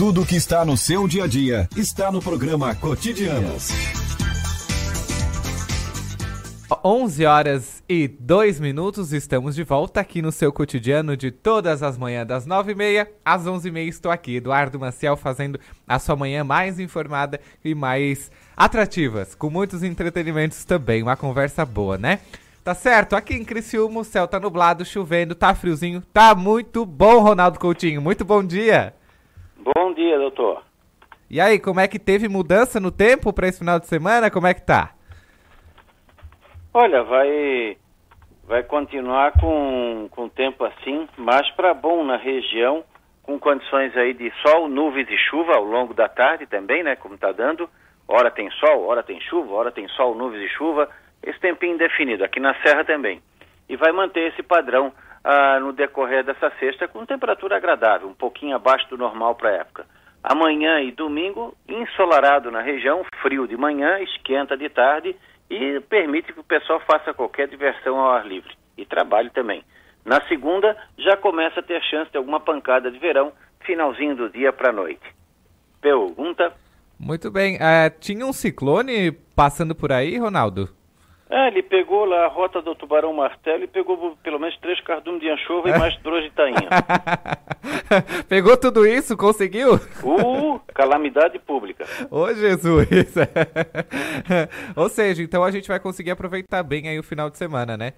Tudo que está no seu dia a dia está no programa Cotidianos. 11 horas e 2 minutos, estamos de volta aqui no seu cotidiano de todas as manhãs, das 9h30 às 11h30. Estou aqui, Eduardo Maciel, fazendo a sua manhã mais informada e mais atrativas, com muitos entretenimentos também. Uma conversa boa, né? Tá certo? Aqui em Criciúma o céu tá nublado, chovendo, tá friozinho, tá muito bom, Ronaldo Coutinho. Muito bom dia. Dia, doutor. E aí, como é que teve mudança no tempo para esse final de semana? Como é que tá? Olha, vai vai continuar com com tempo assim, mas para bom na região, com condições aí de sol, nuvens e chuva ao longo da tarde também, né, como está dando. Hora tem sol, hora tem chuva, hora tem sol, nuvens e chuva. Esse tempinho indefinido aqui na Serra também. E vai manter esse padrão ah, no decorrer dessa sexta com temperatura agradável, um pouquinho abaixo do normal para a época. Amanhã e domingo, ensolarado na região, frio de manhã, esquenta de tarde e permite que o pessoal faça qualquer diversão ao ar livre e trabalhe também. Na segunda, já começa a ter chance de alguma pancada de verão, finalzinho do dia para a noite. Pergunta? Muito bem. Uh, tinha um ciclone passando por aí, Ronaldo? É, ele pegou lá a rota do Tubarão Martelo e pegou pelo menos três cardumes de anchova e mais dois de tainha. pegou tudo isso? Conseguiu? Uh, calamidade pública. Ô, Jesus! Ou seja, então a gente vai conseguir aproveitar bem aí o final de semana, né?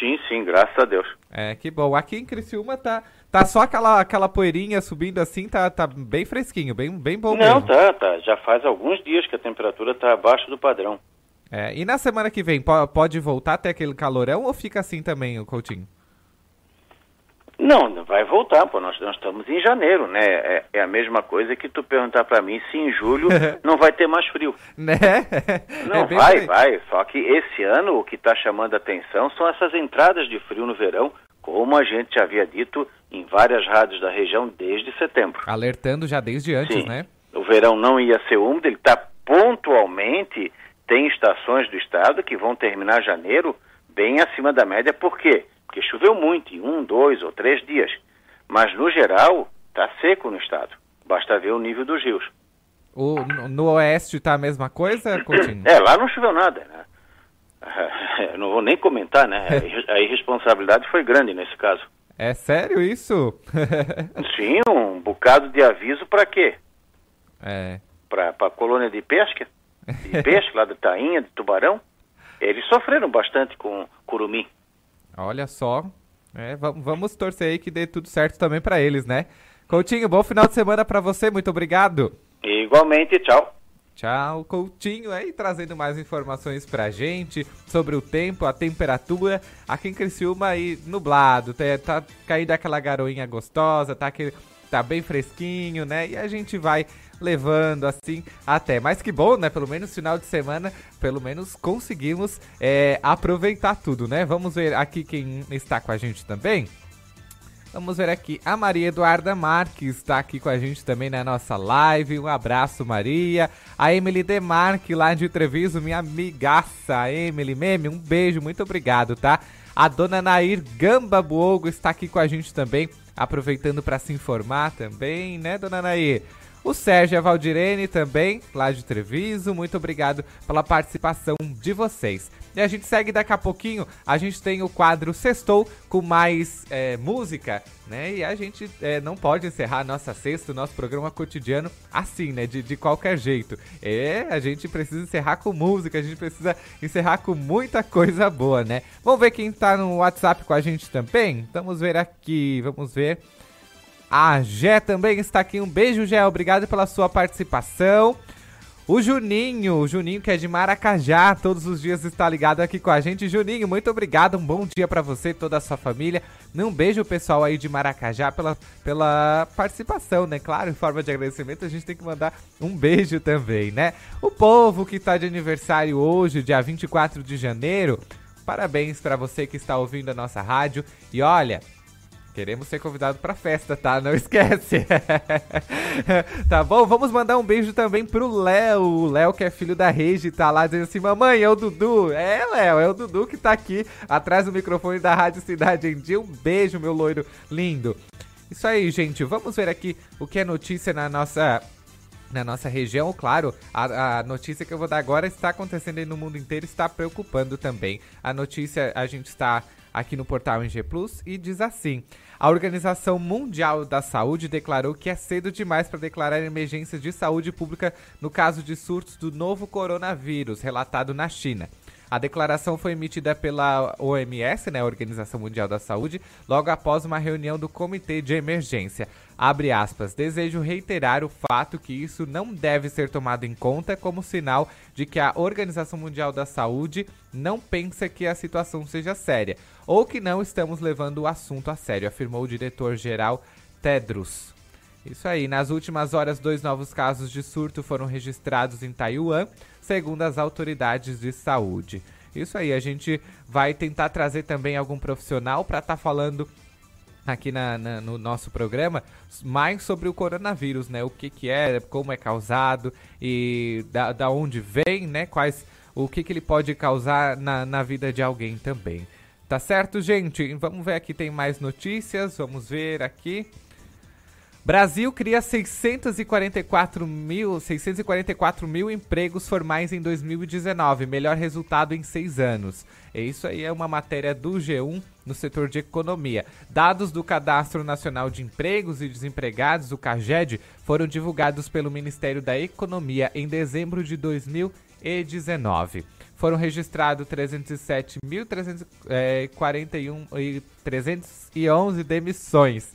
Sim, sim, graças a Deus. É, que bom. Aqui em Criciúma tá, tá só aquela, aquela poeirinha subindo assim, tá, tá bem fresquinho, bem, bem bom Não, mesmo. tá, tá. Já faz alguns dias que a temperatura tá abaixo do padrão. É, e na semana que vem, pode voltar até aquele calorão ou fica assim também, o Coutinho? Não, vai voltar, pô. Nós, nós estamos em janeiro, né? É, é a mesma coisa que tu perguntar para mim se em julho não vai ter mais frio. Né? Não, É bem vai, aí. vai. Só que esse ano o que está chamando a atenção são essas entradas de frio no verão, como a gente já havia dito em várias rádios da região desde setembro. Alertando já desde antes, Sim. né? O verão não ia ser úmido, ele está pontualmente, tem estações do estado que vão terminar janeiro bem acima da média, por quê? Porque choveu muito, em um, dois ou três dias. Mas, no geral, está seco no estado. Basta ver o nível dos rios. O, no- oeste tá a mesma coisa, Coutinho? É, lá não choveu nada, né? Não vou nem comentar, né? A irresponsabilidade foi grande nesse caso. É sério isso? Sim, um bocado de aviso para quê? é. Para a colônia de pesca, de peixe, lá de Tainha, de Tubarão. Eles sofreram bastante com curumim. Olha só. É, va- vamos torcer aí que dê tudo certo também pra eles, né? Coutinho, bom final de semana pra você, muito obrigado. Igualmente, tchau. Tchau, Coutinho aí trazendo mais informações pra gente sobre o tempo, a temperatura. Aqui em Criciúma aí nublado, tá, tá caindo aquela garoinha gostosa, tá, aquele, tá bem fresquinho, né? E a gente vai levando assim até. Mas que bom, né? Pelo menos final de semana, pelo menos conseguimos é, aproveitar tudo, né? Vamos ver aqui quem está com a gente também. Vamos ver aqui, a Maria Eduarda Marques está aqui com a gente também na nossa live. Um abraço, Maria. A Emily Demarque, lá de Treviso, minha amigaça. Emily Meme, um beijo, muito obrigado, tá? A dona Nair Gamba Buogo está aqui com a gente também, aproveitando para se informar também, né, dona Nair? O Sérgio e a Valdirene também, lá de Treviso, muito obrigado pela participação de vocês. E a gente segue daqui a pouquinho, a gente tem o quadro Sextou com mais é, música, né? E a gente é, não pode encerrar a nossa sexta, o nosso programa cotidiano assim, né? De, de qualquer jeito. É, a gente precisa encerrar com música, a gente precisa encerrar com muita coisa boa, né? Vamos ver quem tá no WhatsApp com a gente também? Vamos ver aqui, vamos ver. A Gé também está aqui. Um beijo, Gé. Obrigado pela sua participação. O Juninho, o Juninho que é de Maracajá, todos os dias está ligado aqui com a gente. Juninho, muito obrigado. Um bom dia para você e toda a sua família. Um beijo, pessoal aí de Maracajá, pela, pela participação, né? Claro, em forma de agradecimento, a gente tem que mandar um beijo também, né? O povo que está de aniversário hoje, dia 24 de janeiro, parabéns para você que está ouvindo a nossa rádio. E olha, Queremos ser convidado pra festa, tá? Não esquece. tá bom? Vamos mandar um beijo também pro Léo. O Léo, que é filho da Regi, tá lá dizendo assim: Mamãe, é o Dudu. É, Léo, é o Dudu que tá aqui atrás do microfone da Rádio Cidade em Dia. Um beijo, meu loiro lindo. Isso aí, gente. Vamos ver aqui o que é notícia na nossa na nossa região, claro, a, a, notícia que eu vou dar agora está acontecendo aí no mundo inteiro, está preocupando também. A notícia, a gente está aqui no portal NG Plus e diz assim: a Organização Mundial da Saúde declarou que é cedo demais para declarar emergência de saúde pública no caso de surtos do novo coronavírus relatado na China. A declaração foi emitida pela OMS, né, Organização Mundial da Saúde, logo após uma reunião do Comitê de Emergência. Abre aspas, desejo reiterar o fato que isso não deve ser tomado em conta como sinal de que a Organização Mundial da Saúde não pensa que a situação seja séria ou que não estamos levando o assunto a sério, afirmou o diretor-geral Tedros. Isso aí, nas últimas horas, dois novos casos de surto foram registrados em Taiwan, segundo as autoridades de saúde. Isso aí, a gente vai tentar trazer também algum profissional para estar tá falando aqui na, na, no nosso programa mais sobre o coronavírus, né? O que, que é, como é causado e da, da onde vem, né? Quais, o que, que ele pode causar na, na vida de alguém também. Tá certo, gente? Vamos ver aqui, tem mais notícias. Vamos ver aqui. Brasil cria 644 mil, 644 mil empregos formais em 2019, melhor resultado em seis anos. E isso aí é uma matéria do G1 no setor de economia. Dados do Cadastro Nacional de Empregos e Desempregados, o CAGED, foram divulgados pelo Ministério da Economia em dezembro de 2019. Foram registrados 307.341 e 311 demissões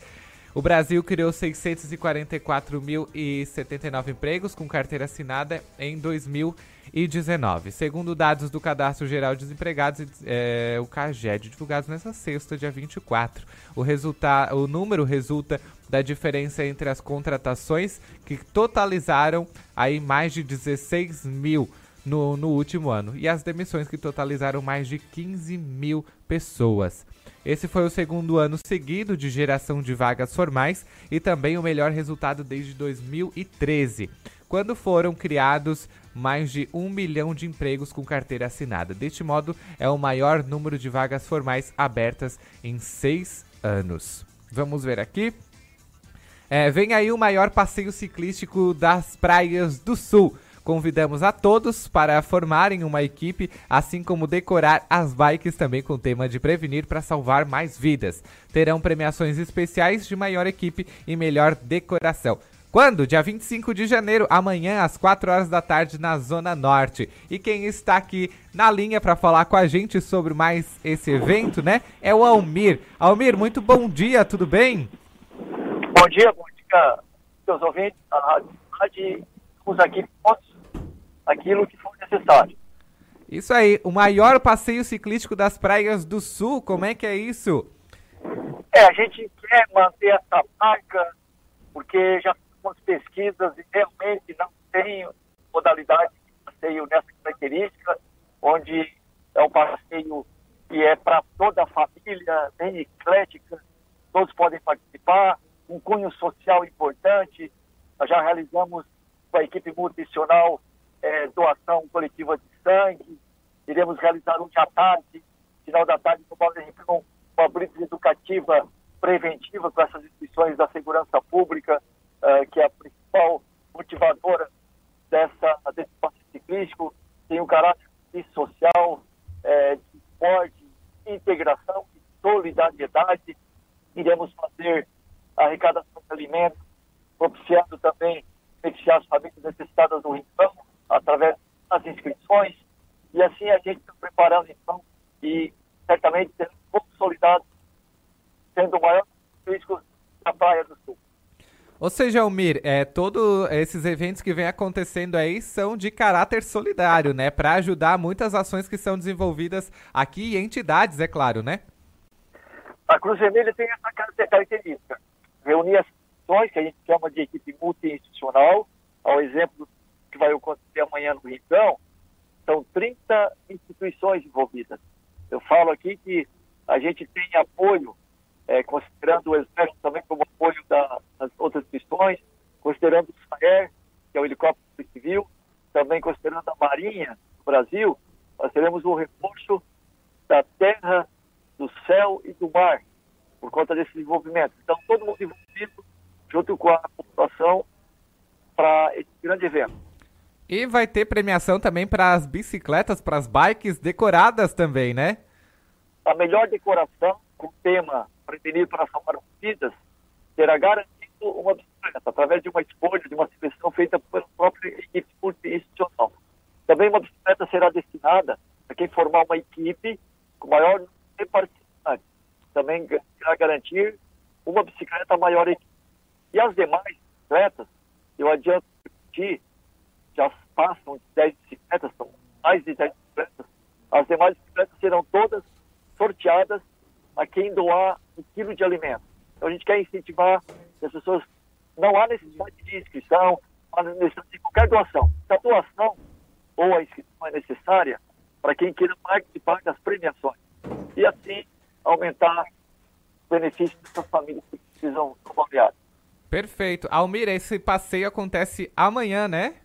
o Brasil criou 644.079 empregos com carteira assinada em 2019. Segundo dados do Cadastro Geral de Desempregados, é, o CAGED, divulgados nessa sexta, dia 24. O, resulta o número resulta da diferença entre as contratações, que totalizaram aí mais de 16 mil no, no último ano, e as demissões, que totalizaram mais de 15 mil pessoas. Esse foi o segundo ano seguido de geração de vagas formais e também o melhor resultado desde 2013, quando foram criados mais de um milhão de empregos com carteira assinada. Deste modo, é o maior número de vagas formais abertas em seis anos. Vamos ver aqui. É, vem aí o maior passeio ciclístico das praias do sul. Convidamos a todos para formarem uma equipe, assim como decorar as bikes também com o tema de prevenir para salvar mais vidas. Terão premiações especiais de maior equipe e melhor decoração. Quando? Dia 25 de janeiro, amanhã às 4 horas da tarde na Zona Norte. E quem está aqui na linha para falar com a gente sobre mais esse evento, né? É o Almir. Almir, muito bom dia, tudo bem? Bom dia, bom dia, seus ouvintes da Rádio. Estamos aqui aquilo que for necessário. Isso aí, o maior passeio ciclístico das praias do sul, como é que é isso? É, a gente quer manter essa marca, porque já fizemos pesquisas e realmente não tem modalidade de passeio nessa característica, onde é um passeio que é para toda a família, bem eclética, todos podem participar, um cunho social importante. Nós já realizamos com a equipe nutricional é, doação coletiva de sangue. Iremos realizar um dia tarde, final da tarde, no Balde Rincão, uma blitz educativa preventiva com essas instituições da segurança pública, uh, que é a principal motivadora dessa, desse passe ciclístico. Tem um caráter social, é, de esporte, integração e solidariedade. Iremos fazer arrecadação de alimentos, propiciando também beneficiar as famílias necessitadas do Rincão, através das inscrições, e assim a gente está preparando então e certamente seremos consolidados, sendo o maior risco da Praia do Sul. Ou seja, Almir, é, todos esses eventos que vem acontecendo aí são de caráter solidário, né? Para ajudar muitas ações que são desenvolvidas aqui e entidades, é claro, né? A Cruz Vermelha tem essa característica. Reunir as ações que a gente chama de equipe multi-institucional, ao exemplo que vai acontecer amanhã no Rincão, são 30 instituições envolvidas. Eu falo aqui que a gente tem apoio, é, considerando o Exército também como apoio da, das outras instituições, considerando o SAER, que é o helicóptero civil, também considerando a Marinha do Brasil, nós teremos o reforço da terra, do céu e do mar. por conta desse desenvolvimento. Então, todo mundo envolvido, junto com a população, para esse grande evento. E vai ter premiação também para as bicicletas, para as bikes decoradas também, né? A melhor decoração com tema Prevenir para Salvar Vidas será garantido uma bicicleta através de uma escolha, de uma seleção feita pela própria equipe multi-institucional. Também uma bicicleta será destinada a quem formar uma equipe com maior participantes. Também irá garantir uma bicicleta maior equipe. E as demais bicicletas, eu adianto que já passam de 10 bicicletas, são mais de 10 bicicletas, as demais bicicletas serão todas sorteadas a quem doar um quilo de alimento. Então a gente quer incentivar as pessoas, não há necessidade de inscrição, não há necessidade de qualquer doação. Se a doação ou a inscrição é necessária para quem queira participar das premiações. E assim aumentar o benefício dessas famílias que precisam do. Perfeito. Almir, esse passeio acontece amanhã, né?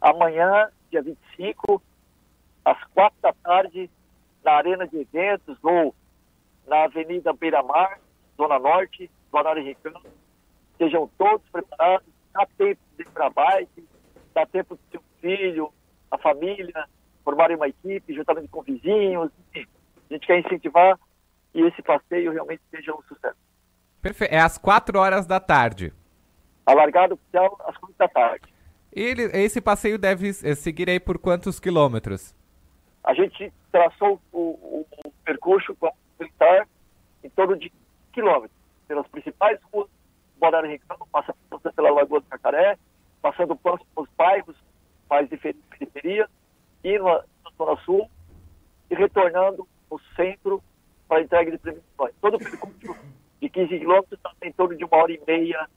Amanhã, dia 25, às quatro da tarde, na Arena de Eventos ou na Avenida Beira Mar, Zona Norte, Balneário Rincão. Sejam todos preparados, dá tempo de ir para bike, dá tempo de seu filho, a família, formarem uma equipe, juntamente com vizinhos. A gente quer incentivar que esse passeio realmente seja um sucesso. Perfeito. É às 4 horas da tarde. A largada oficial às 4 da tarde. E esse passeio deve eh, seguir aí por quantos quilômetros? A gente traçou o, o, o percurso para militar em torno de quilômetros, pelas principais ruas do Rincão, passando pela Lagoa do Cacaré, passando pelos bairros mais de periferia, indo na Zona Sul e retornando no centro para a entrega de premiações. Todo o percurso de 15 quilômetros está em torno de uma hora e meia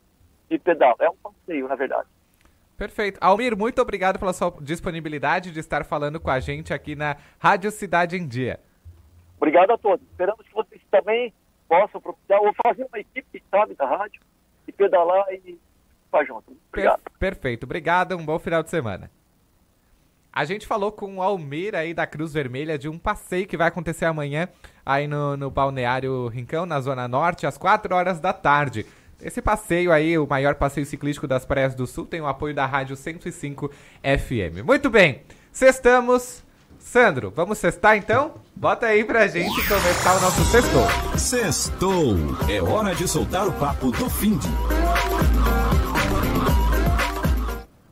de pedal. É um passeio, na verdade. Perfeito. Almir, muito obrigado pela sua disponibilidade de estar falando com a gente aqui na Rádio Cidade em Dia. Obrigado a todos. Esperamos que vocês também possam propiciar ou fazer uma equipe, sabe, da rádio e pedalar e estar junto. Obrigado. Per perfeito. Obrigado. Um bom final de semana. A gente falou com o Almir aí da Cruz Vermelha de um passeio que vai acontecer amanhã aí no, no Balneário Rincão, na Zona Norte, às 4 horas da tarde. Esse passeio aí, o maior passeio ciclístico das praias do sul, tem o apoio da Rádio 105 FM. Muito bem, sextamos. Sandro, vamos sextar então? Bota aí pra gente começar o nosso sextou. Sextou. É hora de soltar o papo do fim de...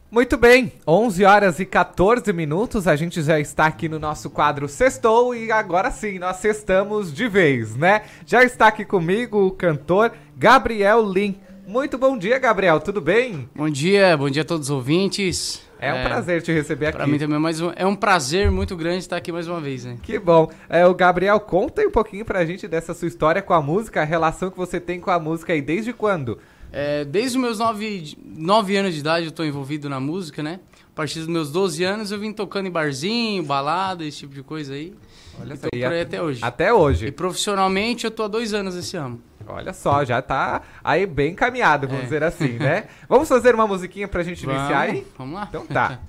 Muito bem, 11 horas e 14 minutos, a gente já está aqui no nosso quadro Sextou e agora sim, nós sextamos de vez, né? Já está aqui comigo o cantor Gabriel Lin. Muito bom dia, Gabriel, tudo bem? Bom dia, bom dia a todos os ouvintes. É um é, prazer te receber aqui. Para mim também, mas é um prazer muito grande estar aqui mais uma vez, né? Que bom. É, o Gabriel, conta aí um pouquinho pra gente dessa sua história com a música, a relação que você tem com a música e desde quando? É, desde os meus 9, nove anos de idade eu estou envolvido na música, né? A partir dos meus 12 anos eu vim tocando em barzinho, balada, esse tipo de coisa aí. Olha só. E aí até hoje. Até hoje. E profissionalmente eu tô há dois anos esse ano. Olha só, já tá aí bem caminhado, vamos é. dizer assim, né? vamos fazer uma musiquinha pra gente vamos, iniciar aí? Vamos lá. Então tá.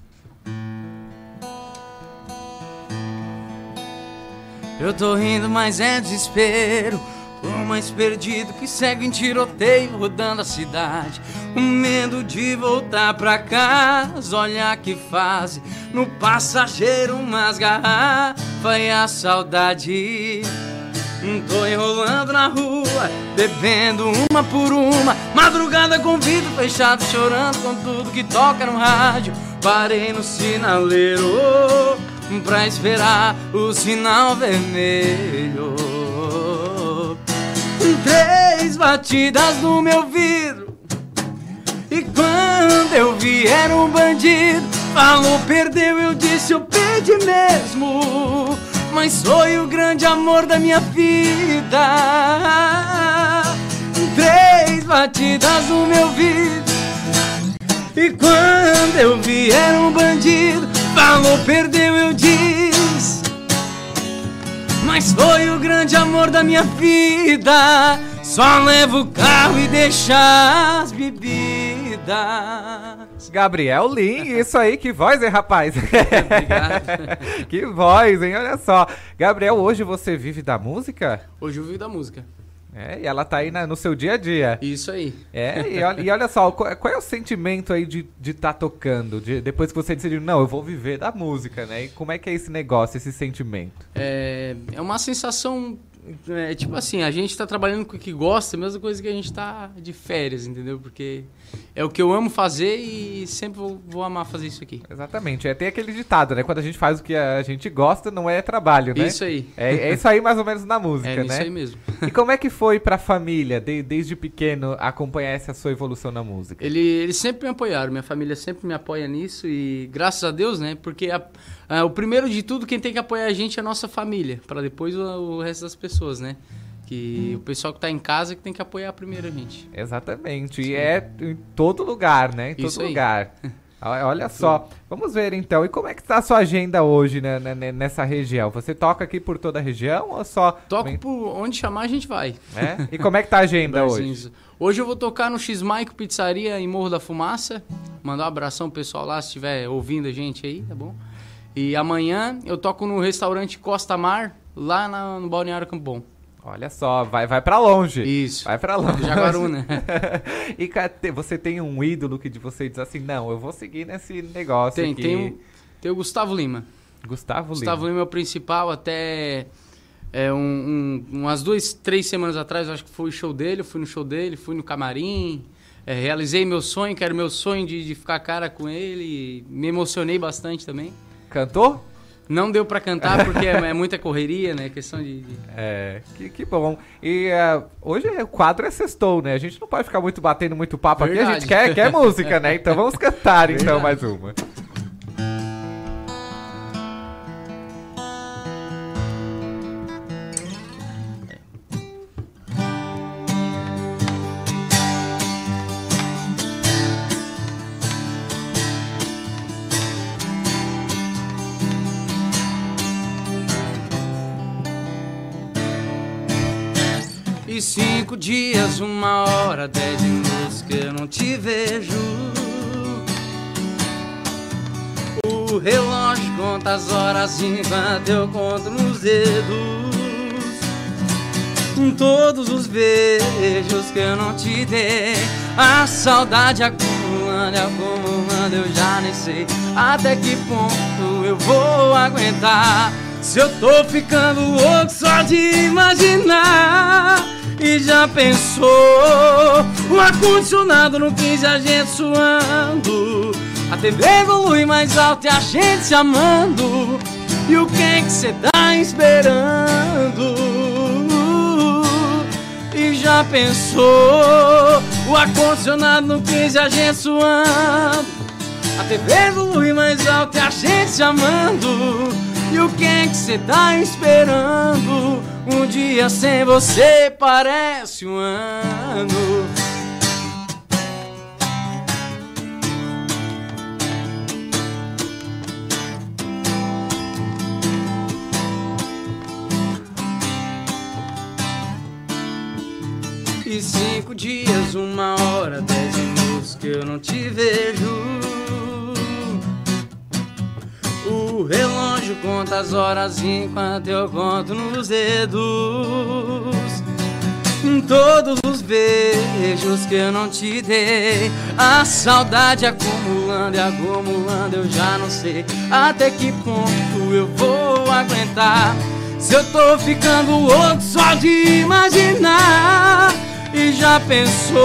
eu tô rindo, mas é desespero. Tô mais perdido que cego em tiroteio rodando a cidade. Com medo de voltar pra casa, olha que fase. No passageiro umas garrafas e a saudade. Tô enrolando na rua, bebendo uma por uma. Madrugada com vidro fechado, chorando com tudo que toca no rádio. Parei no sinaleiro pra esperar o sinal vermelho. Três batidas no meu vidro. E quando eu vi era um bandido. Falou, perdeu, eu disse, eu perdi mesmo mas foi o grande amor da minha vida. Três batidas no meu vidro. E quando eu vi era um bandido, falou, perdeu, eu disse. Mas foi o grande amor da minha vida. Só levo o carro e deixa as bebidas. Gabriel Lin, isso aí, que voz, hein, rapaz? Obrigado. que voz, hein? Olha só. Gabriel, hoje você vive da música? Hoje eu vivo da música. É, e ela tá aí na- no seu dia a dia. Isso aí. É, e olha, e olha só, qual, qual é o sentimento aí de estar de tá tocando? De- depois que você decidiu, não, eu vou viver da música, né? E como é que é esse negócio, esse sentimento? É, é uma sensação. É, tipo assim, a gente tá trabalhando com o que gosta, a mesma coisa que a gente tá de férias, entendeu? Porque é o que eu amo fazer e sempre vou, vou amar fazer isso aqui. Exatamente, é, tem aquele ditado, né? Quando a gente faz o que a gente gosta, não é trabalho, né? Isso aí. É, é isso aí mais ou menos na música, É né? isso aí mesmo. E como é que foi pra família, de- desde pequeno, acompanhar essa sua evolução na música? Ele, eles sempre me apoiaram, minha família sempre me apoia nisso e graças a Deus, né? Porque a- a- o primeiro de tudo, quem tem que apoiar a gente é a nossa família, para depois o, o resto das pessoas, né? Que o pessoal que tá em casa que tem que apoiar primeiro a gente. Exatamente, e é em todo lugar, né? Em todo Isso lugar. Olha só, vamos ver então, e como é que tá a sua agenda hoje né, né, né, nessa região? Você toca aqui por toda a região ou só... Toco por onde chamar a gente vai. É? E como é que tá a agenda hoje? Hoje eu vou tocar no X Maico Pizzaria em Morro da Fumaça. Mandar um abração pro pessoal lá, se estiver ouvindo a gente aí, tá bom? E amanhã eu toco no restaurante Costa Mar, lá na- no Balneário Campo Bom. Olha só, vai, vai pra longe. Isso. Vai pra longe. Jaguaruna. e ca- te- você tem um ídolo que de você diz assim, não, eu vou seguir nesse negócio Tem, aqui. tem, o, tem o Gustavo Lima. Gustavo, Gustavo Lima. Lima é o principal até é, um, um- umas duas, três semanas atrás, eu acho que foi o show dele, eu fui no show dele, fui no camarim, é, realizei meu sonho, que era o meu sonho de, de ficar cara com ele, me emocionei bastante também. Cantor? Não deu pra cantar porque é, é muita correria, né? Questão de. de- É, que, que bom. E é, hoje o quadro é sextou, né? A gente não pode ficar muito batendo muito papo aqui, a Verdade. gente quer, quer música, né? Então vamos cantar então mais Verdade. uma. E cinco dias, uma hora, dez minutos que eu não te vejo. O relógio conta as horas enquanto eu conto nos dedos. Todos os beijos que eu não te dei. A saudade acumulando e acumulando, eu já nem sei até que ponto eu vou aguentar. Se eu tô ficando louco só de imaginar. E já pensou o ar-condicionado no 15 a gente suando A TV evolui mais alto e a gente se amando E o que é que cê tá esperando? E já pensou o ar-condicionado no 15 a gente suando a TV evolui mais alto e a gente se amando E o que é que cê tá esperando? Um dia sem você parece um ano E cinco dias, uma hora, dez minutos que eu não te vejo. O relógio conta as horas enquanto eu conto nos dedos. Todos os beijos que eu não te dei. A saudade acumulando e acumulando, eu já não sei até que ponto eu vou aguentar. Se eu tô ficando louco só de imaginar. E já pensou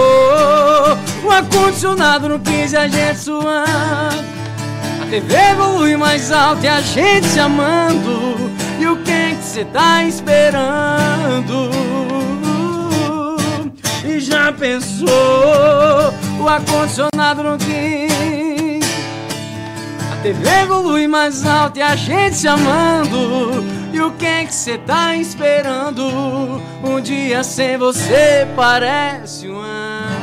o ar-condicionado no 15 a gente suando TV evolui mais alto e a gente se amando E o que é que cê tá esperando? E já pensou o ar-condicionado no 15 a TV evolui mais alto e a gente se amando. E o que é que cê tá esperando? Um dia sem você parece um ano.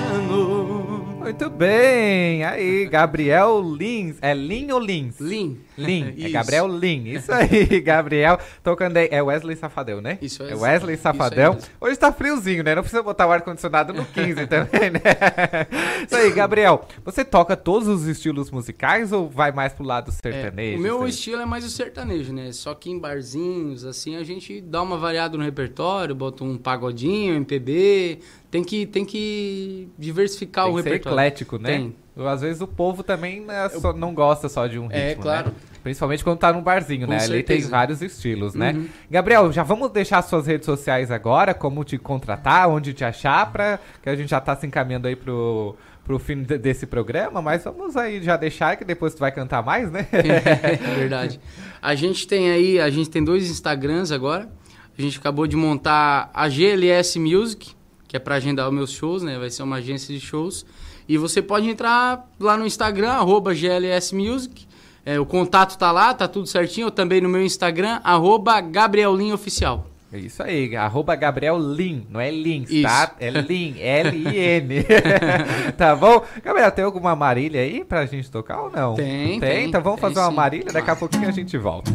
Muito bem. Aí, Gabriel Lins. É Lin ou Lins? Lin. Lin. é. Gabriel Lin. Isso aí, Gabriel. Tocando aí. É Wesley Safadão, né? Isso, É Wesley. Wesley Safadão. Hoje tá friozinho, né? Não precisa botar o ar-condicionado no 15 também, né? Isso aí, Gabriel. Você toca todos os estilos musicais ou vai mais pro lado É, sertanejo? o meu Sei. estilo é mais o sertanejo, né? Só que em barzinhos, assim, a gente dá uma variada no repertório, bota um pagodinho, MPB. Tem que, tem que diversificar Tem o que ser repertório. eclético, né? Tem. Às vezes o povo também né, só- não gosta só de um ritmo, É, claro. né? Principalmente quando tá num barzinho, Com né? Ali tem certeza. vários estilos, né? Uhum. Gabriel, já vamos deixar suas redes sociais agora, como te contratar, onde te achar, pra, que a gente já tá se encaminhando aí pro, pro fim de- desse programa, mas vamos aí já deixar que depois tu vai cantar mais, né? É verdade. A gente tem aí, a gente tem dois Instagrams agora. A gente acabou de montar a GLS Music, que é para agendar os meus shows, né? Vai ser uma agência de shows. E você pode entrar lá no Instagram, arroba GLS Music. É, o contato tá lá, tá tudo certinho. Eu também no meu Instagram, arroba Gabrielinho Oficial. É Isso aí, arroba Gabriel Lin, não é Lins, Isso. tá? É Lin, L-I-N. tá bom? Gabriel, tem alguma marília aí pra gente tocar ou não? Tem, Tem? tem, Então vamos tem fazer uma sim. marília, daqui a pouquinho a gente volta.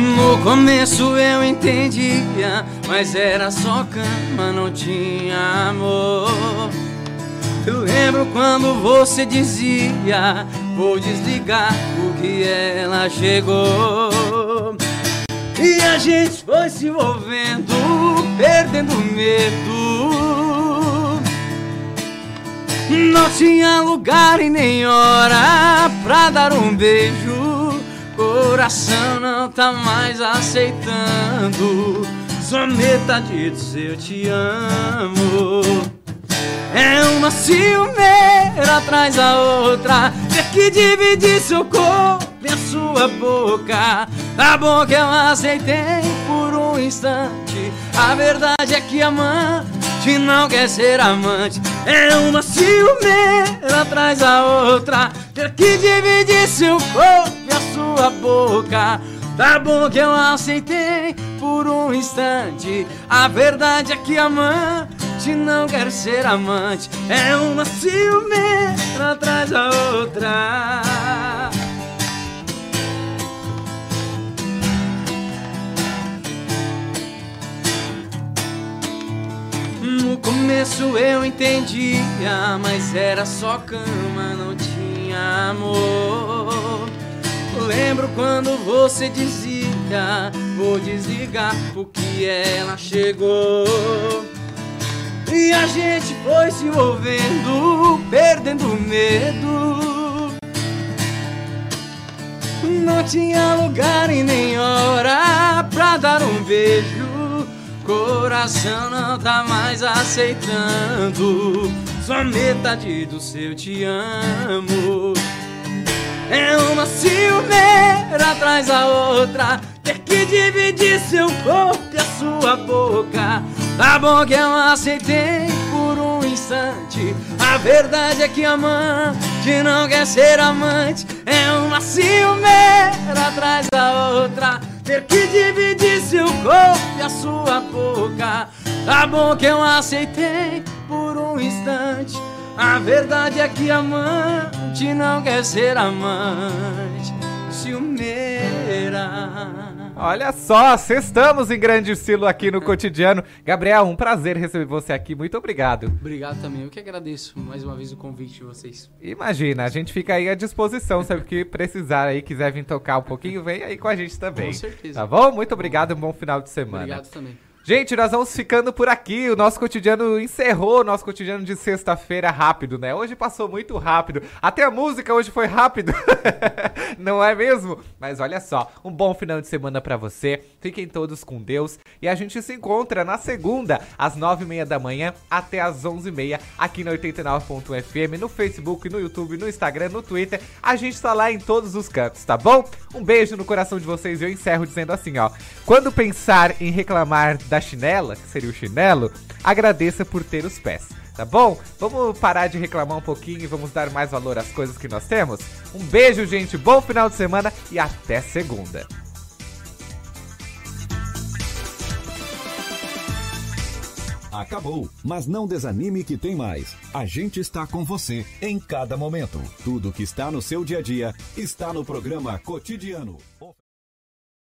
No começo eu entendia, mas era só cama, não tinha amor. Eu lembro quando você dizia: Vou desligar porque ela chegou. E a gente foi se envolvendo, perdendo medo. Não tinha lugar e nem hora pra dar um beijo. Coração não tá mais aceitando. Só metade do seu te amo. É uma ciumeira atrás da outra Ter que dividir seu corpo e a sua boca Tá bom que eu aceitei por um instante A verdade é que amante não quer ser amante. É uma ciumeira atrás da outra. Ter que dividir seu corpo e a sua boca. Tá bom que eu aceitei por um instante. A verdade é que amante não quer ser amante. É uma ciumeira atrás da outra No começo eu entendia, mas era só cama, não tinha amor. Lembro quando você dizia: Vou desligar porque ela chegou. E a gente foi se envolvendo, perdendo medo. Não tinha lugar e nem hora pra dar um beijo. Coração não tá mais aceitando. Só metade do seu te amo. É uma ciumeira atrás da outra. Ter que dividir seu corpo e a sua boca. Tá bom que eu aceitei por um instante. A verdade é que amante não quer ser amante. É uma ciumeira atrás da outra. Ter que dividir seu corpo e a sua boca. Tá bom que eu aceitei por um instante. A verdade é que amante não quer ser amante. Ciumeira Olha só, estamos em grande estilo aqui no cotidiano. Gabriel, um prazer receber você aqui. Muito obrigado. Obrigado também, eu que agradeço mais uma vez o convite de vocês Imagina, a gente fica aí à disposição, sempre que precisar aí, quiser vir tocar um pouquinho, vem aí com a gente também. Com certeza. Tá bom? Muito obrigado, um bom final de semana. Obrigado também Gente, nós vamos ficando por aqui. O nosso cotidiano encerrou o nosso cotidiano de sexta-feira rápido, né? Hoje passou muito rápido. Até a música hoje foi rápido. Não é mesmo? Mas olha só, um bom final de semana pra você. Fiquem todos com Deus. E a gente se encontra na segunda, às nove e meia da manhã até às onze e meia, aqui no 89.fm, no Facebook, no YouTube, no Instagram, no Twitter. A gente tá lá em todos os cantos, tá bom? Um beijo no coração de vocês e eu encerro dizendo assim, ó. Quando pensar em reclamar da chinela, que seria o chinelo, agradeça por ter os pés. Tá bom? Vamos parar de reclamar um pouquinho e vamos dar mais valor às coisas que nós temos? Um beijo, gente, bom final de semana e até segunda! Acabou, mas não desanime que tem mais. A gente está com você em cada momento. Tudo que está no seu dia a dia está no programa Cotidiano.